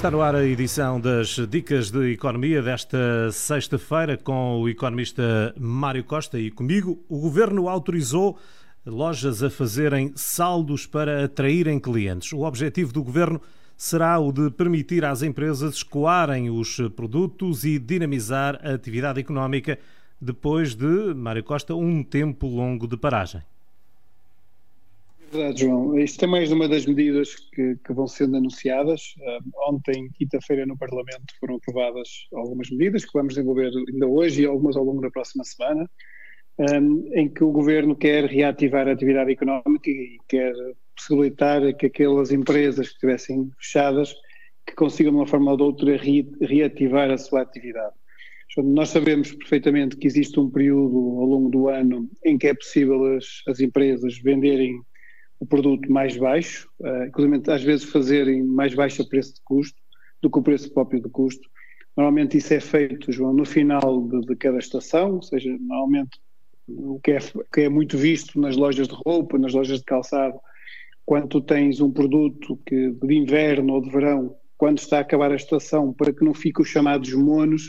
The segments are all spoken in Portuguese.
Está no ar a edição das Dicas de Economia desta sexta-feira com o economista Mário Costa e comigo. O governo autorizou lojas a fazerem saldos para atraírem clientes. O objetivo do governo será o de permitir às empresas escoarem os produtos e dinamizar a atividade económica depois de, Mário Costa, um tempo longo de paragem. Verdade, João. Isto é mais uma das medidas que, que vão sendo anunciadas. Uh, ontem, quinta-feira, no Parlamento foram aprovadas algumas medidas que vamos desenvolver ainda hoje e algumas ao longo da próxima semana, um, em que o Governo quer reativar a atividade económica e quer possibilitar que aquelas empresas que estivessem fechadas que consigam de uma forma ou de outra re, reativar a sua atividade. Nós sabemos perfeitamente que existe um período ao longo do ano em que é possível as, as empresas venderem o produto mais baixo, uh, inclusive às vezes fazerem mais baixo preço de custo do que o preço próprio de custo. Normalmente isso é feito, João, no final de, de cada estação, ou seja, normalmente o que é, que é muito visto nas lojas de roupa, nas lojas de calçado, quando tu tens um produto que de inverno ou de verão, quando está a acabar a estação, para que não fiquem os chamados monos,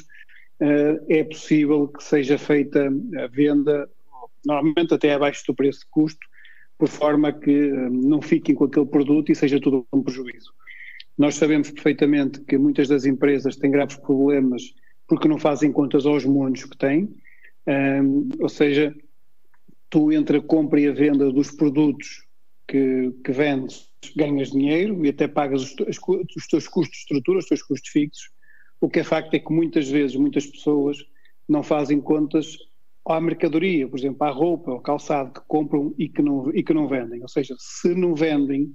uh, é possível que seja feita a venda, normalmente até abaixo do preço de custo, por forma que hum, não fiquem com aquele produto e seja tudo um prejuízo. Nós sabemos perfeitamente que muitas das empresas têm graves problemas porque não fazem contas aos monos que têm, um, ou seja, tu entre a compra e a venda dos produtos que, que vendes ganhas dinheiro e até pagas os, os teus custos de estrutura, os teus custos fixos. O que é facto é que muitas vezes muitas pessoas não fazem contas à mercadoria, por exemplo, à roupa, ao calçado que compram e que não, e que não vendem. Ou seja, se não vendem,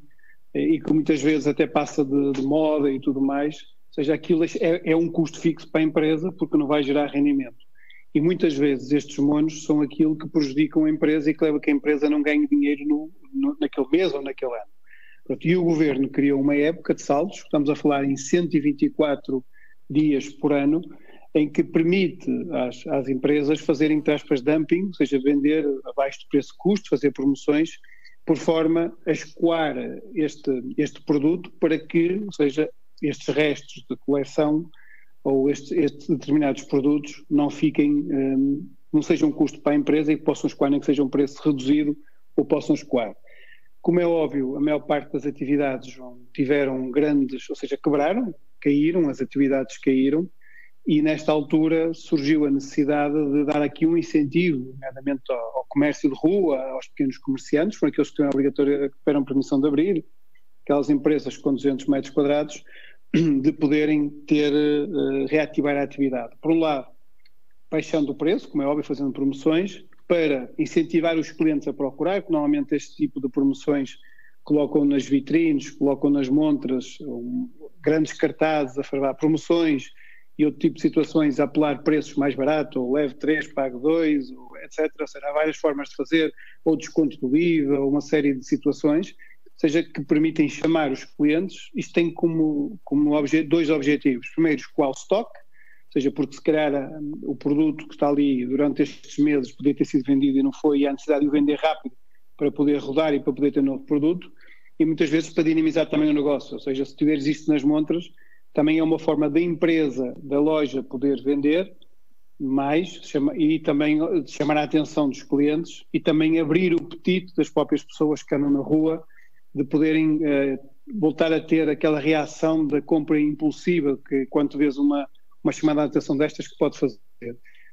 eh, e que muitas vezes até passa de, de moda e tudo mais, ou seja, aquilo é, é, um custo fixo para a empresa porque não vai gerar rendimento. E muitas vezes estes monos são aquilo que prejudicam a empresa e que leva que a empresa não ganhe dinheiro no, no, naquele mês ou naquele ano. e o governo criou uma época de saldos, estamos a falar em 124 dias por ano, em que permite às, às empresas fazerem, aspas, dumping, ou seja, vender abaixo do preço custo, fazer promoções, por forma a escoar este, este produto para que, ou seja, estes restos de coleção ou estes, estes determinados produtos não fiquem, um, não sejam um custo para a empresa e possam escoar, nem que seja um preço reduzido ou possam escoar. Como é óbvio, a maior parte das atividades tiveram grandes, ou seja, quebraram, caíram, as atividades caíram, e nesta altura surgiu a necessidade de dar aqui um incentivo, nomeadamente ao, comércio de rua, aos pequenos comerciantes, foram aqueles que têm obrigatória, que tiveram permissão de abrir, aquelas empresas com 200 metros quadrados, de poderem ter, uh, reativar a atividade. Por um lado, baixando o preço, como é óbvio, fazendo promoções, para incentivar os clientes a procurar, que normalmente este tipo de promoções colocam nas vitrines, colocam nas montras grandes cartazes a falar promoções, e outro tipo de situações, apelar preços mais baratos, ou leve 3, pague 2, ou etc. Ou seja, há várias formas de fazer, ou desconto do IVA, ou uma série de situações, seja, que permitem chamar os clientes. Isto tem como, como obje, dois objetivos. Primeiro, qual stock, ou seja, porque se calhar um, o produto que está ali durante estes meses podia ter sido vendido e não foi, e há necessidade de o vender rápido para poder rodar e para poder ter novo produto, e muitas vezes para dinamizar também o negócio, ou seja, se tiveres isto nas montras, também é uma forma da empresa, da loja poder vender mais chama, e também chamar a atenção dos clientes e também abrir o apetite das próprias pessoas que andam na rua de poderem eh, voltar a ter aquela reação da compra impulsiva que quanto vês uma, uma chamada de atenção destas que pode fazer.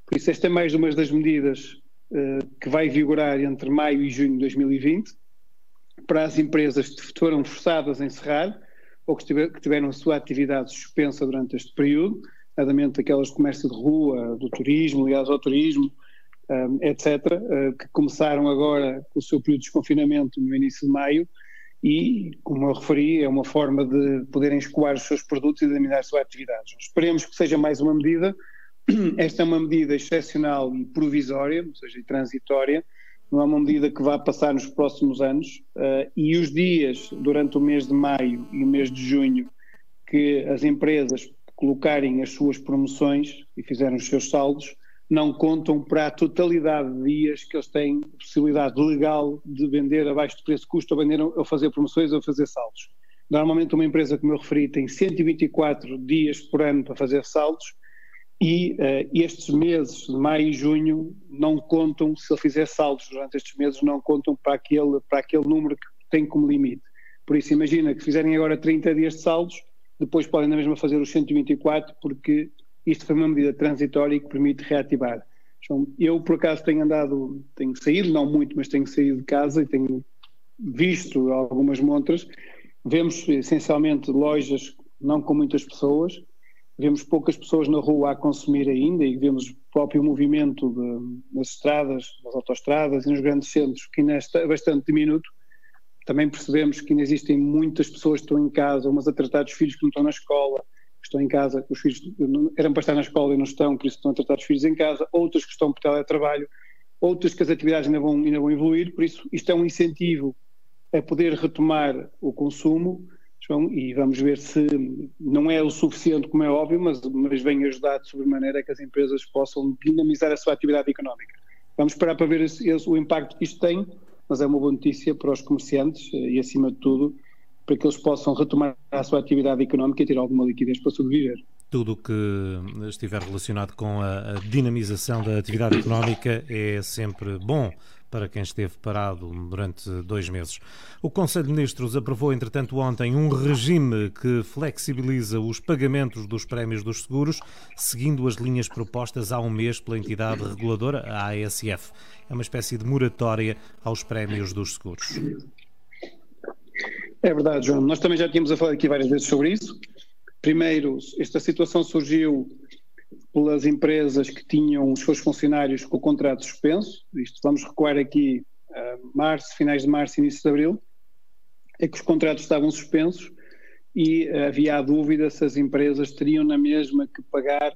Por isso esta é mais uma das medidas eh, que vai vigorar entre maio e junho de 2020 para as empresas que foram forçadas a encerrar ou que, tiver, que tiveram a sua atividade suspensa durante este período, nomeadamente aquelas de comércio de rua, do turismo, ligados ao turismo, um, etc., uh, que começaram agora com o seu período de desconfinamento no início de maio e, como eu referi, é uma forma de poderem escoar os seus produtos e dinamizar a sua atividade. Esperemos que seja mais uma medida. Esta é uma medida excepcional e provisória, ou seja, transitória, não é uma medida que vai passar nos próximos anos uh, e os dias durante o mês de maio e o mês de junho que as empresas colocarem as suas promoções e fizerem os seus saldos não contam para a totalidade de dias que eles têm possibilidade legal de vender abaixo do preço de custo ou, vender, ou fazer promoções ou fazer saldos. Normalmente uma empresa, como eu referi, tem 124 dias por ano para fazer saldos e uh, estes meses de maio e junho não contam, se ele fizer saldos durante estes meses, não contam para aquele, para aquele número que tem como limite. Por isso, imagina que fizerem agora 30 dias de saldos, depois podem na mesma fazer os 124, porque isto foi uma medida transitória que permite reativar. Então, eu, por acaso, tenho andado, tenho saído, não muito, mas tenho saído de casa e tenho visto algumas montras. Vemos essencialmente lojas não com muitas pessoas, vemos poucas pessoas na rua a consumir ainda e vemos o próprio movimento de, nas estradas, nas autoestradas e nos grandes centros que ainda é bastante diminuto. Também percebemos que ainda existem muitas pessoas que estão em casa, umas a tratar dos filhos que não estão na escola, que estão em casa, os filhos eram para estar na escola e não estão, por isso estão a tratar dos filhos em casa, outras que estão por teletrabalho, outras que as atividades ainda vão, ainda vão evoluir, por isso isto é um incentivo a poder retomar o consumo, João, e vamos ver se não é o suficiente, como é óbvio, mas, mas vem ajudar de sobremaneira que as empresas possam dinamizar a sua atividade económica. Vamos esperar para ver esse, esse, o impacto que isto tem, mas é uma boa notícia para os comerciantes e, acima de tudo, para que eles possam retomar a sua atividade económica e ter alguma liquidez para sobreviver. Tudo o que estiver relacionado com a dinamização da atividade económica é sempre bom para quem esteve parado durante dois meses. O Conselho de Ministros aprovou, entretanto, ontem um regime que flexibiliza os pagamentos dos prémios dos seguros, seguindo as linhas propostas há um mês pela entidade reguladora, a ASF. É uma espécie de moratória aos prémios dos seguros. É verdade, João. Nós também já tínhamos a falar aqui várias vezes sobre isso. Primeiro, esta situação surgiu pelas empresas que tinham os seus funcionários com o contrato suspenso. Isto vamos recuar aqui a março, finais de março, início de abril, é que os contratos estavam suspensos e havia a dúvida se as empresas teriam na mesma que pagar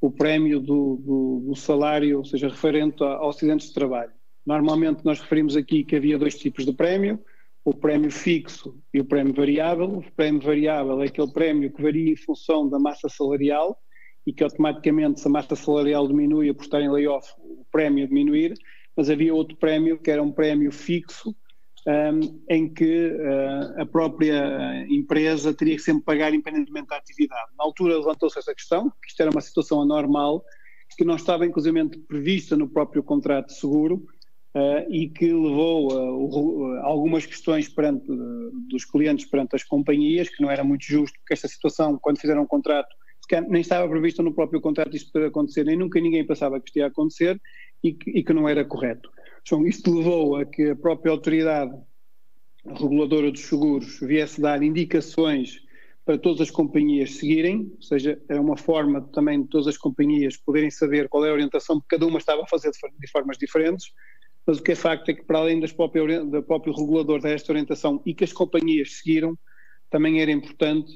o prémio do, do, do salário, ou seja, referente aos acidentes de trabalho. Normalmente nós referimos aqui que havia dois tipos de prémio, o prémio fixo e o prémio variável. O prémio variável é aquele prémio que varia em função da massa salarial e que automaticamente, se a massa salarial diminui por estar em layoff, o prémio diminuir, mas havia outro prémio que era um prémio fixo, um, em que uh, a própria empresa teria que sempre pagar independentemente da atividade. Na altura levantou-se essa questão, que isto era uma situação anormal, que não estava inclusivamente prevista no próprio contrato de seguro, uh, e que levou a, algumas questões perante, dos clientes perante as companhias, que não era muito justo, porque esta situação, quando fizeram um contrato, nem estava prevista no próprio contrato isto poder acontecer, nem nunca ninguém pensava que isto ia acontecer e que, e que não era correto. Então, isto levou a que a própria autoridade reguladora dos seguros viesse dar indicações para todas as companhias seguirem, ou seja, é uma forma também de todas as companhias poderem saber qual é a orientação, porque cada uma estava a fazer de formas diferentes, mas o que é facto é que, para além das própria, do próprio regulador desta orientação e que as companhias seguiram, também era importante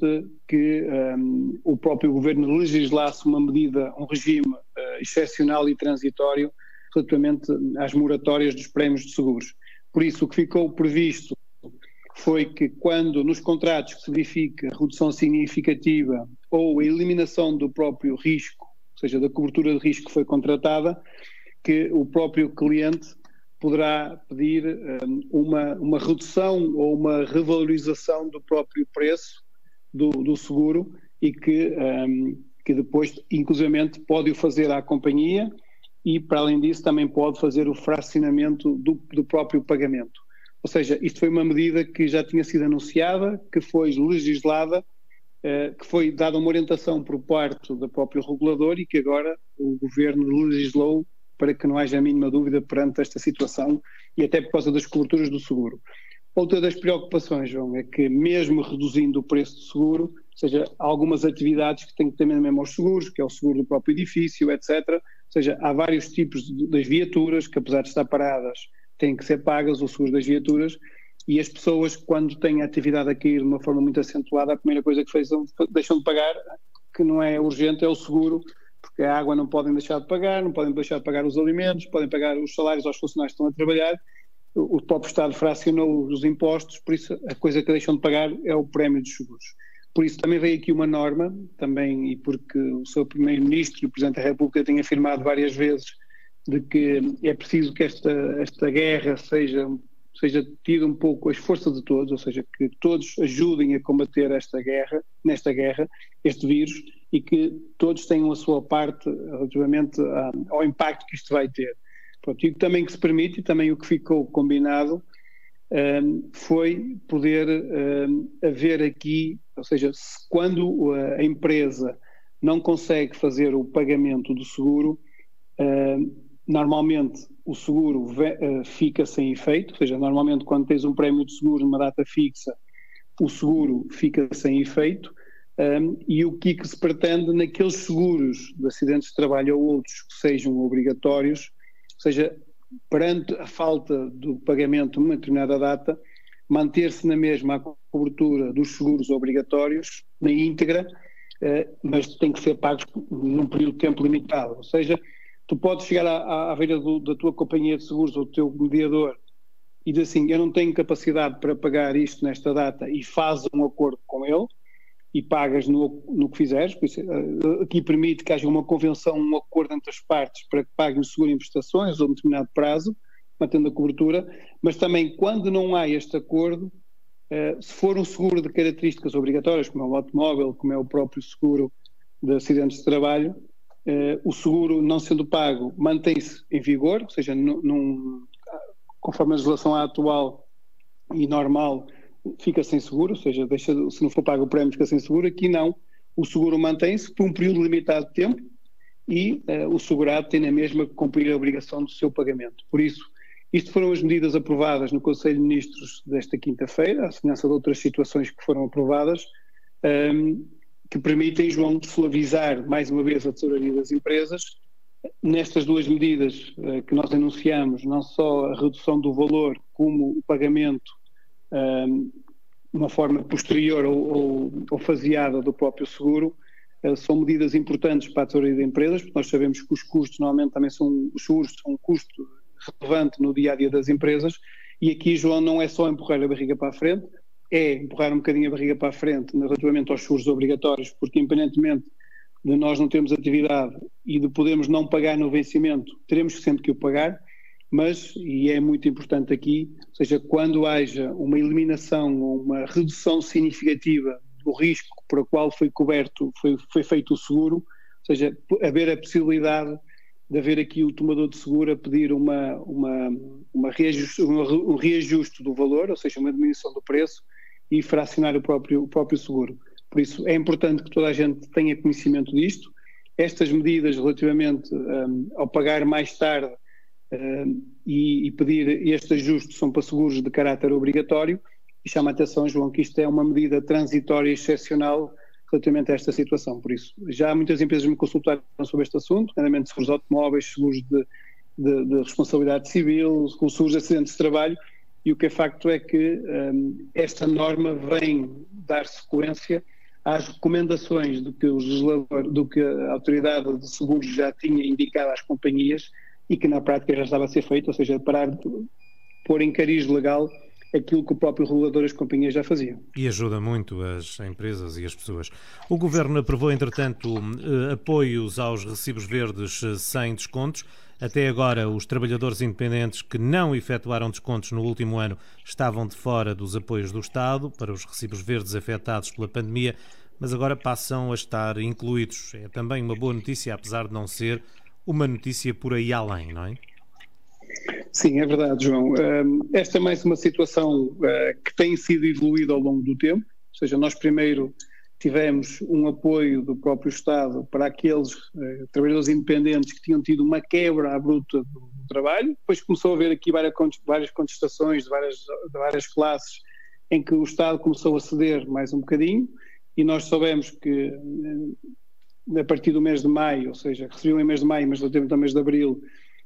que um, o próprio governo legislasse uma medida, um regime uh, excepcional e transitório relativamente às moratórias dos prémios de seguros. Por isso, o que ficou previsto foi que quando nos contratos que se verifica redução significativa ou a eliminação do próprio risco, ou seja, da cobertura de risco que foi contratada, que o próprio cliente poderá pedir um, uma, uma redução ou uma revalorização do próprio preço do, do seguro e que, um, que depois, inclusivamente, pode o fazer à companhia e, para além disso, também pode fazer o fracionamento do, do próprio pagamento. Ou seja, isto foi uma medida que já tinha sido anunciada, que foi legislada, uh, que foi dada uma orientação por parte do próprio regulador e que agora o governo legislou para que não haja a mínima dúvida perante esta situação e até por causa das coberturas do seguro. Outra das preocupações, João, é que mesmo reduzindo o preço do seguro, ou seja, há algumas atividades que têm que ter mesmo aos seguros, que é o seguro do próprio edifício, etc. Ou seja, há vários tipos de, das viaturas que, apesar de estar paradas, têm que ser pagas, o seguro das viaturas, e as pessoas, quando têm a atividade a cair de uma forma muito acentuada, a primeira coisa que fazem, deixam de pagar, que não é urgente, é o seguro porque a água não podem deixar de pagar, não podem deixar de pagar os alimentos, podem pagar os salários aos funcionários que estão a trabalhar. O próprio Estado fracionou os impostos, por isso a coisa que deixam de pagar é o prémio dos seguros. Por isso também veio aqui uma norma, também, e porque o seu Primeiro-Ministro e o Presidente da República têm afirmado várias vezes de que é preciso que esta, esta guerra seja, seja tido um pouco a força de todos, ou seja, que todos ajudem a combater esta guerra, nesta guerra, este vírus, e que todos tenham a sua parte relativamente ao impacto que isto vai ter. Pronto, e também que se permite, e também o que ficou combinado, um, foi poder um, haver aqui, ou seja, quando a empresa não consegue fazer o pagamento do seguro, normalmente o seguro fica sem efeito, ou seja, normalmente quando tens um prémio de seguro numa data fixa, o seguro fica sem efeito, um, e o que, que se pretende naqueles seguros de acidentes de trabalho ou outros que sejam obrigatórios, ou seja, perante a falta do pagamento numa determinada data, manter-se na mesma a cobertura dos seguros obrigatórios, na íntegra, eh, mas tem que ser pagos num período de tempo limitado. Ou seja, tu podes chegar à, à do, da tua companhia de seguros ou do teu mediador e dizer assim, eu não tenho capacidade para pagar isto nesta data e faz um acordo com ele, e pagas no, no que fizeres. Eh, aqui permite que haja uma convenção, um acordo entre as partes para que paguem o seguro em prestações ou um determinado prazo, mantendo a cobertura, mas também quando não há este acordo, eh, se for um seguro de características obrigatórias, como é o automóvel, como é o próprio seguro de acidentes de trabalho, eh, o seguro não sendo pago mantém-se em vigor, ou seja, num, conforme a legislação atual e normal, fica sem seguro, ou seja, deixa, se não for pago o prémio fica sem seguro, aqui não, o seguro mantém-se por um período limitado de tempo e uh, o segurado tem na mesma que cumprir a obrigação do seu pagamento. Por isso, isto foram as medidas aprovadas no Conselho de Ministros desta quinta-feira, à semelhança de outras situações que foram aprovadas, um, ehm, que permitem, João, suavizar mais uma vez a tesouraria das empresas. Nestas duas medidas uh, que nós anunciamos, não só a redução do valor, como o pagamento uma forma posterior ou, ou, ou, faseada do próprio seguro, uh, são medidas importantes para a teoria de empresas, porque nós sabemos que os custos normalmente também são, os são um custo relevante no dia a dia das empresas, e aqui, João, não é só empurrar a barriga para a frente, é empurrar um bocadinho a barriga para a frente relativamente aos seguros obrigatórios, porque independentemente de nós não termos atividade e de podermos não pagar no vencimento, teremos sempre que o pagar, mas, e é muito importante aqui, ou seja, quando haja uma eliminação ou uma redução significativa do risco para o qual foi coberto, foi, foi feito o seguro, ou seja, haver a possibilidade de haver aqui o tomador de seguro a pedir uma, uma, uma reajuste, um reajuste do valor, ou seja, uma diminuição do preço e fracionar o próprio, o próprio seguro. Por isso é importante que toda a gente tenha conhecimento disto. Estas medidas relativamente um, ao pagar mais tarde e, e, pedir este ajuste são para seguros de caráter obrigatório e chama a atenção, João, que isto é uma medida transitória excepcional relativamente a esta situação. Por isso, já muitas empresas me consultaram sobre este assunto, nomeadamente seguros automóveis, seguros de, de, de, responsabilidade civil, seguros de acidentes de trabalho, e o que é facto é que um, esta norma vem dar sequência às recomendações do que, o legislador, do que a autoridade de seguros já tinha indicado às companhias e que na prática já estava a ser feito, ou seja, parar de pôr em cariz legal aquilo que o próprio regulador das companhias já fazia. E ajuda muito as empresas e as pessoas. O Governo aprovou, entretanto, eh, apoios aos recibos verdes eh, sem descontos. Até agora, os trabalhadores independentes que não efetuaram descontos no último ano estavam de fora dos apoios do Estado para os recibos verdes afetados pela pandemia, mas agora passam a estar incluídos. É também uma boa notícia, apesar de não ser uma notícia por aí além, não é? Sim, é verdade, João. Esta é mais uma situação eh, que tem sido evoluída ao longo do tempo, ou seja, nós primeiro tivemos um apoio do próprio Estado para aqueles eh, trabalhadores independentes que tinham tido uma quebra bruta do, trabalho, depois começou a haver aqui várias, contestações de várias, de várias classes em que o Estado começou a ceder mais um bocadinho e nós soubemos que a partir do mês de maio, ou seja, recebiam em mês de maio, mas relativamente ao mês de abril,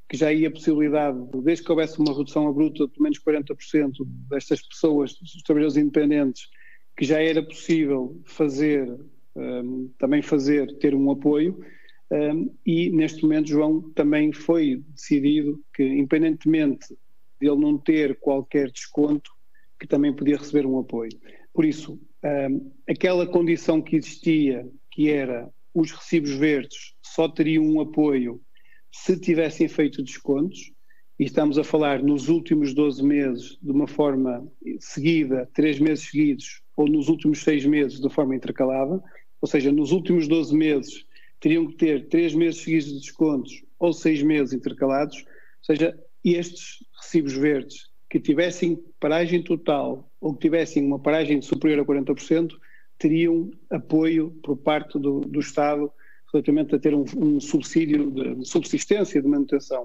que já ia a possibilidade, desde que houvesse uma redução abrupta de pelo menos 40% destas pessoas, dos trabalhadores independentes, que já era possível fazer, um, também fazer, ter um apoio, um, e neste momento, João, também foi decidido que, independentemente de ele não ter qualquer desconto, que também podia receber um apoio. Por isso, um, aquela condição que existia, que era os recibos verdes só teriam um apoio se tivessem feito descontos. e estamos a falar nos últimos 12 meses de uma forma seguida, três meses seguidos, ou nos últimos seis meses de forma intercalada, ou seja, nos últimos 12 meses teriam que ter três meses seguidos de descontos ou seis meses intercalados, ou seja, estes recibos verdes que tivessem paragem total ou que tivessem uma paragem superior a 40%, teriam apoio por parte do, do Estado relativamente a ter um, um subsídio de, de, subsistência, de manutenção.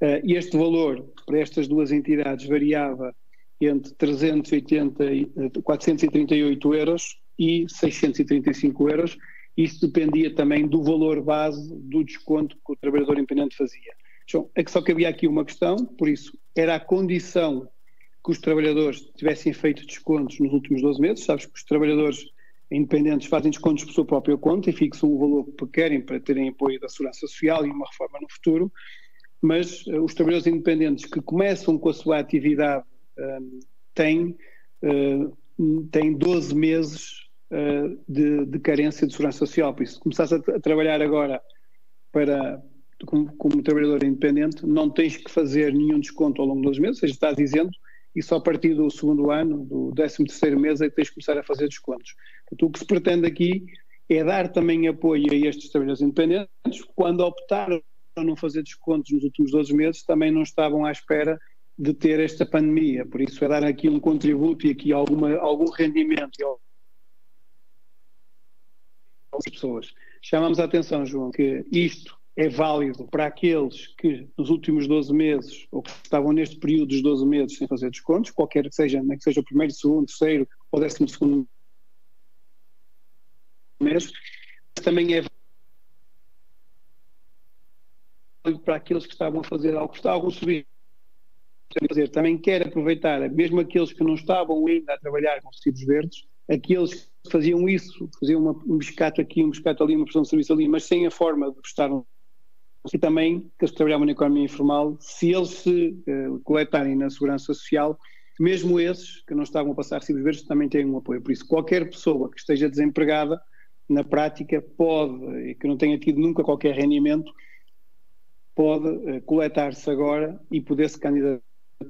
Uh, este valor para estas duas entidades variava entre 380 e 438 euros e 635 euros. Isso dependia também do valor base do desconto que o trabalhador independente fazia. Então, é que só cabia aqui uma questão, por isso, era a condição que os trabalhadores tivessem feito descontos nos últimos 12 meses. Sabes que os trabalhadores independentes fazem descontos por sua própria conta e fixam o valor que querem para terem apoio da segurança social e uma reforma no futuro, mas uh, os trabalhadores independentes que começam com a sua atividade uh, têm, uh, têm 12 meses uh, de, de, carência de segurança social. Por isso, se começares a, a trabalhar agora para, como, como, trabalhador independente, não tens que fazer nenhum desconto ao longo dos meses, ou seja, estás dizendo, e só a partir do segundo ano, do 13 terceiro mês, é que tens que começar a fazer descontos. Portanto, o que se pretende aqui é dar também apoio a estes trabalhadores independentes, quando optaram a não fazer descontos nos últimos 12 meses, também não estavam à espera de ter esta pandemia. Por isso, é dar aqui um contributo e aqui alguma, algum rendimento às pessoas. Chamamos a atenção, João, que isto é válido para aqueles que nos últimos 12 meses, ou que estavam neste período dos 12 meses sem fazer descontos, qualquer que seja, nem que seja o primeiro, segundo, terceiro ou décimo segundo mês, também é válido para aqueles que estavam a fazer algo, estavam a subir. Também quer aproveitar, mesmo aqueles que não estavam ainda a trabalhar com recibos verdes, aqueles que faziam isso, faziam uma, um biscato aqui, um biscato ali, uma prestação de serviço ali, mas sem a forma de prestar um e também que eles trabalhavam na economia informal, se eles se uh, coletarem na segurança social, mesmo esses que não estavam a passar recibos verdes também têm um apoio. Por isso, qualquer pessoa que esteja desempregada, na prática, pode, e que não tenha tido nunca qualquer rendimento, pode uh, coletar-se agora e poder se candidatar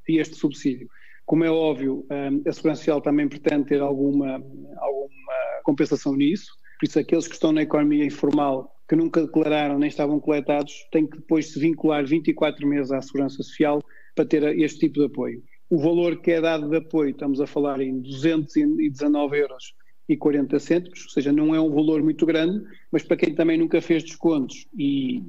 este subsídio. Como é óbvio, hum, a Segurança Social também pretende ter alguma, alguma compensação nisso, por isso aqueles que estão na economia informal, que nunca declararam nem estavam coletados, têm que depois se vincular 24 meses à Segurança Social para ter este tipo de apoio. O valor que é dado de apoio, estamos a falar em 219 euros e 40 cêntimos, ou seja, não é um valor muito grande, mas para quem também nunca fez descontos e,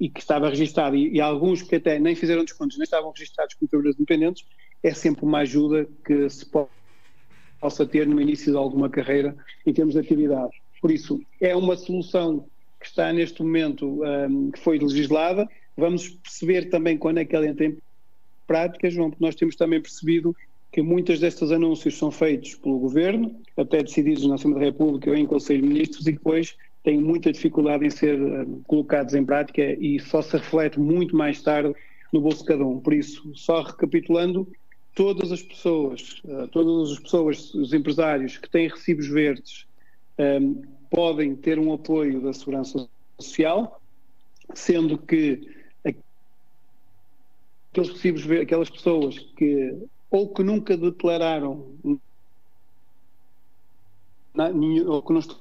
e que estava registado, e, e, alguns que até nem fizeram descontos, nem estavam registados como trabalhadores independentes, é sempre uma ajuda que se possa ter no início de alguma carreira em termos de atividade. Por isso, é uma solução que está neste momento, um, que foi legislada, vamos perceber também quando é que ela entra em prática, João, porque nós temos também percebido que muitas destes anúncios são feitos pelo Governo, até decididos na Assembleia da República ou em Conselho de Ministros, e depois têm muita dificuldade em ser colocados em prática e só se reflete muito mais tarde no bolso de cada um. Por isso, só recapitulando, todas as pessoas, uh, todas as pessoas, os empresários que têm recibos verdes, podem ter um apoio da Segurança Social, sendo que aqueles recibos, aquelas pessoas que ou que nunca declararam ou que não estão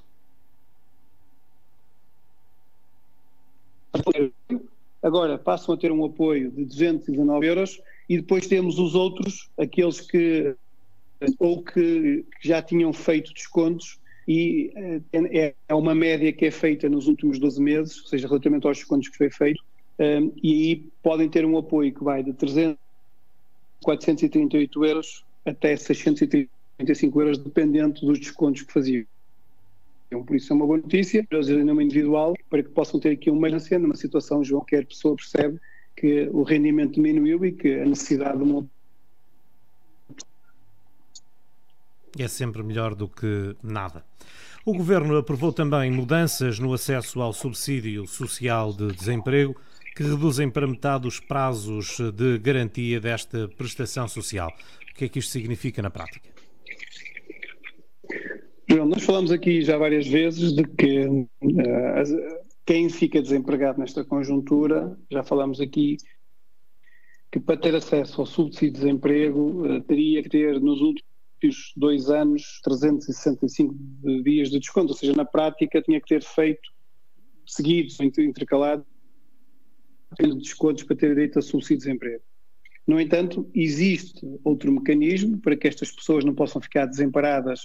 agora passam a ter um apoio de 219 euros e depois temos os outros, aqueles que ou que já tinham feito descontos e é, é uma média que é feita nos últimos 12 meses, ou seja, relativamente aos descontos que foi feito, um, e aí podem ter um apoio que vai de 300 438 euros até 635 euros, dependendo dos descontos que faziam. Então, por isso é uma boa notícia para o individual, para que possam ter aqui uma emergência numa situação, que a pessoa percebe que o rendimento diminuiu e que a necessidade de uma é sempre melhor do que nada. O Governo aprovou também mudanças no acesso ao subsídio social de desemprego que reduzem para metade os prazos de garantia desta prestação social. O que é que isto significa na prática? João, nós falamos aqui já várias vezes de que uh, quem fica desempregado nesta conjuntura, já falamos aqui que para ter acesso ao subsídio de desemprego uh, teria que ter nos últimos dois anos 365 dias de desconto, ou seja, na prática tinha que ter feito seguidos, intercalados, descontos para ter direito a subsídio de desemprego. No entanto, existe outro mecanismo para que estas pessoas não possam ficar desamparadas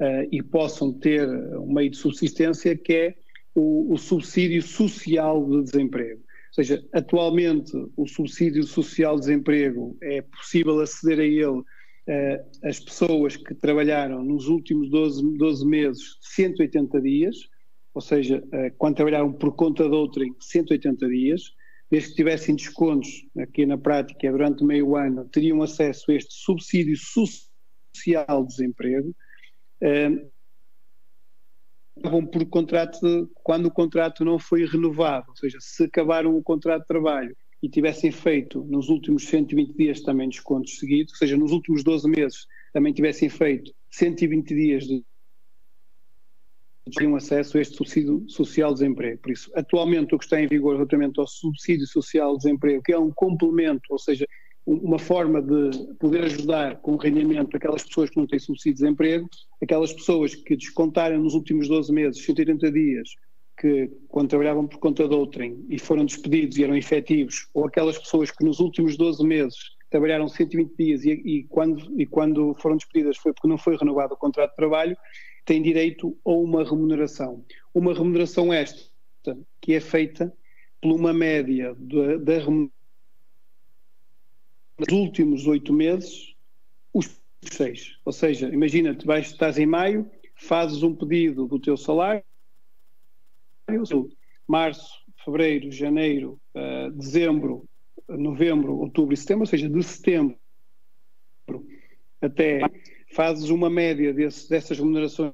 uh, e possam ter um meio de subsistência, que é o, o subsídio social de desemprego. Ou seja, atualmente o subsídio social de desemprego é possível aceder a ele as pessoas que trabalharam nos últimos 12, 12 meses 180 dias, ou seja, uh, quando trabalharam por conta de outrem 180 dias, desde que tivessem descontos aqui na prática durante meio ano, teriam acesso a este subsídio social de desemprego. Uh, por contrato quando o contrato não foi renovado, ou seja, se acabaram o contrato de trabalho e tivessem feito nos últimos 120 dias também descontos seguidos, ou seja, nos últimos 12 meses também tivessem feito 120 dias de teriam acesso a este subsídio social de desemprego. Por isso, atualmente o que está em vigor relativamente ao subsídio social de desemprego, que é um complemento, ou seja, uma forma de poder ajudar com rendimento aquelas pessoas que não têm subsídio de desemprego, aquelas pessoas que descontarem nos últimos 12 meses, 180 dias, que quando trabalhavam por conta de outrem e foram despedidos e eram efetivos, ou aquelas pessoas que nos últimos 12 meses trabalharam 120 dias e, e, quando, e quando foram despedidas foi porque não foi renovado o contrato de trabalho, têm direito a uma remuneração. Uma remuneração esta que é feita por uma média da remuneração nos últimos oito meses, os seis. Ou seja, imagina, te vais, estás em maio, fazes um pedido do teu salário, março, fevereiro, janeiro, uh, dezembro, novembro, outubro e setembro, ou seja, de setembro até fazes uma média desse, dessas remunerações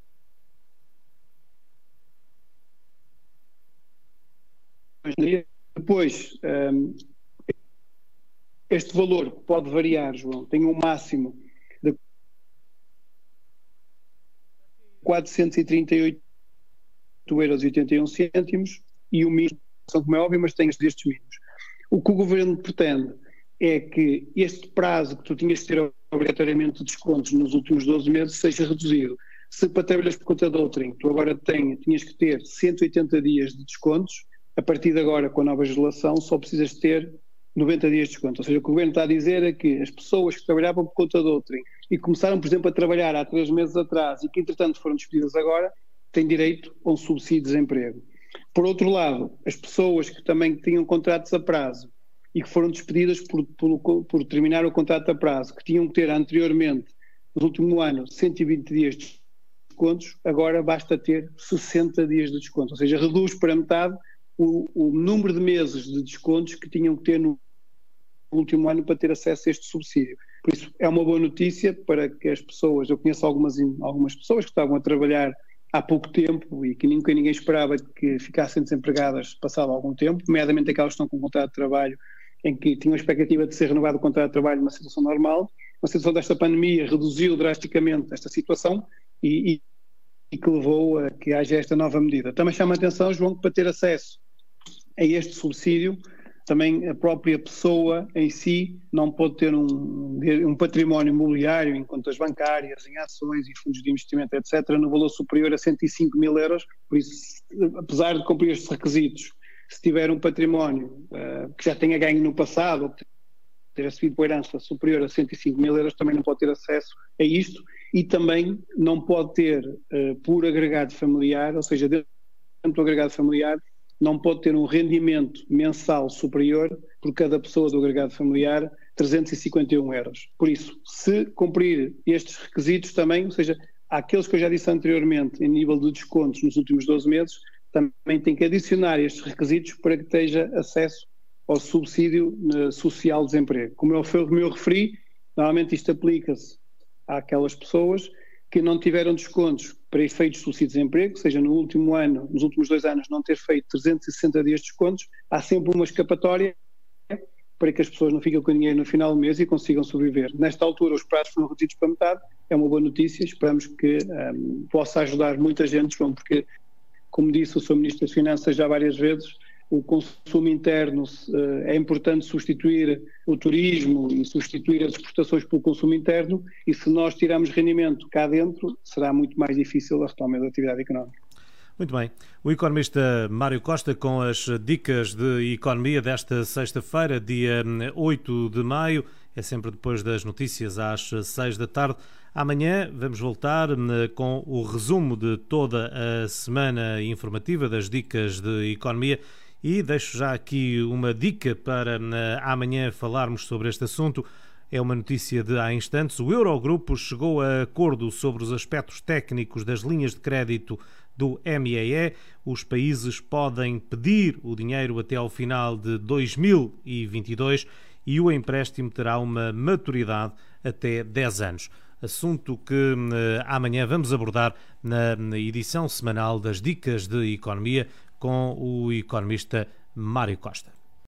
depois um, ehm, este valor pode variar, João, tem um máximo de 438 euros e 81 cêntimos o mínimo, como é óbvio, mas tem destes mínimos. O que o governo pretende é que este prazo que tu tinhas de ter obrigatoriamente de descontos nos últimos 12 meses seja reduzido. Se para trabalhas por conta de outrem, tu agora tem, tinhas que ter 180 dias de descontos, a partir de agora, com a nova legislação, só precisas ter 90 dias de desconto. Ou seja, o que o governo está a dizer é que as pessoas que trabalhavam por conta de outrem e começaram, por exemplo, a trabalhar há três meses atrás e que, entretanto, foram despedidas agora, têm direito a um subsídio de desemprego. Por outro lado, as pessoas que também tinham contratos a prazo e que foram despedidas por, por, por terminar o contrato a prazo, que tinham que ter anteriormente, no último ano, 120 dias de descontos, agora basta ter 60 dias de desconto, ou seja, reduz para metade o, o número de meses de descontos que tinham que ter no último ano para ter acesso a este subsídio. Por isso, é uma boa notícia para que as pessoas, eu conheço algumas, algumas pessoas que estavam a trabalhar há pouco tempo e que nunca ninguém esperava que ficassem desempregadas passado algum tempo, nomeadamente aquelas que estão com contrato de trabalho em que tinham a expectativa de ser renovado o contrato de trabalho numa situação normal. Uma situação desta pandemia reduziu drasticamente esta situação e, e, e que levou a que haja esta nova medida. Também chama a atenção, João, que para ter acesso a este subsídio também a própria pessoa em si não pode ter um, um património imobiliário em contas bancárias, em ações e fundos de investimento, etc., no valor superior a 105 mil euros. Por isso, apesar de cumprir estes requisitos, se tiver um património uh, que já tenha ganho no passado, ou ter recebido por herança superior a 105 mil euros, também não pode ter acesso a isto e também não pode ter, uh, por agregado familiar, ou seja, dentro do agregado familiar, não pode ter um rendimento mensal superior por cada pessoa do agregado familiar 351 euros. Por isso, se cumprir estes requisitos também, ou seja, aqueles que eu já disse anteriormente em nível de descontos nos últimos 12 meses, também tem que adicionar estes requisitos para que tenha acesso ao subsídio eh, social de desemprego. Como eu, como eu referi, normalmente isto aplica-se àquelas pessoas que não tiveram descontos para efeitos de subsídio de desemprego, seja no último ano, nos últimos dois anos, não ter feito 360 dias de descontos, há sempre uma escapatória para que as pessoas não fiquem com dinheiro no final do mês e consigam sobreviver. Nesta altura, os prazos foram reduzidos para metade, é uma boa notícia, esperamos que um, possa ajudar muita gente, João, porque, como disse o Sr. Ministro das Finanças já várias vezes, o consumo interno, é importante substituir o turismo e substituir as exportações pelo consumo interno, e se nós tirarmos rendimento cá dentro, será muito mais difícil a retoma da atividade económica. Muito bem. O economista Mário Costa com as dicas de economia desta sexta-feira, dia 8 de maio, é sempre depois das notícias às 6 da tarde. Amanhã vamos voltar com o resumo de toda a semana informativa das dicas de economia e deixo já aqui uma dica para amanhã falarmos sobre este assunto. É uma notícia de há instantes. O Eurogrupo chegou a acordo sobre os aspectos técnicos das linhas de crédito do MEE. Os países podem pedir o dinheiro até ao final de 2022 e o empréstimo terá uma maturidade até 10 anos. Assunto que eh, amanhã vamos abordar na edição semanal das Dicas de Economia com o economista Mário Costa.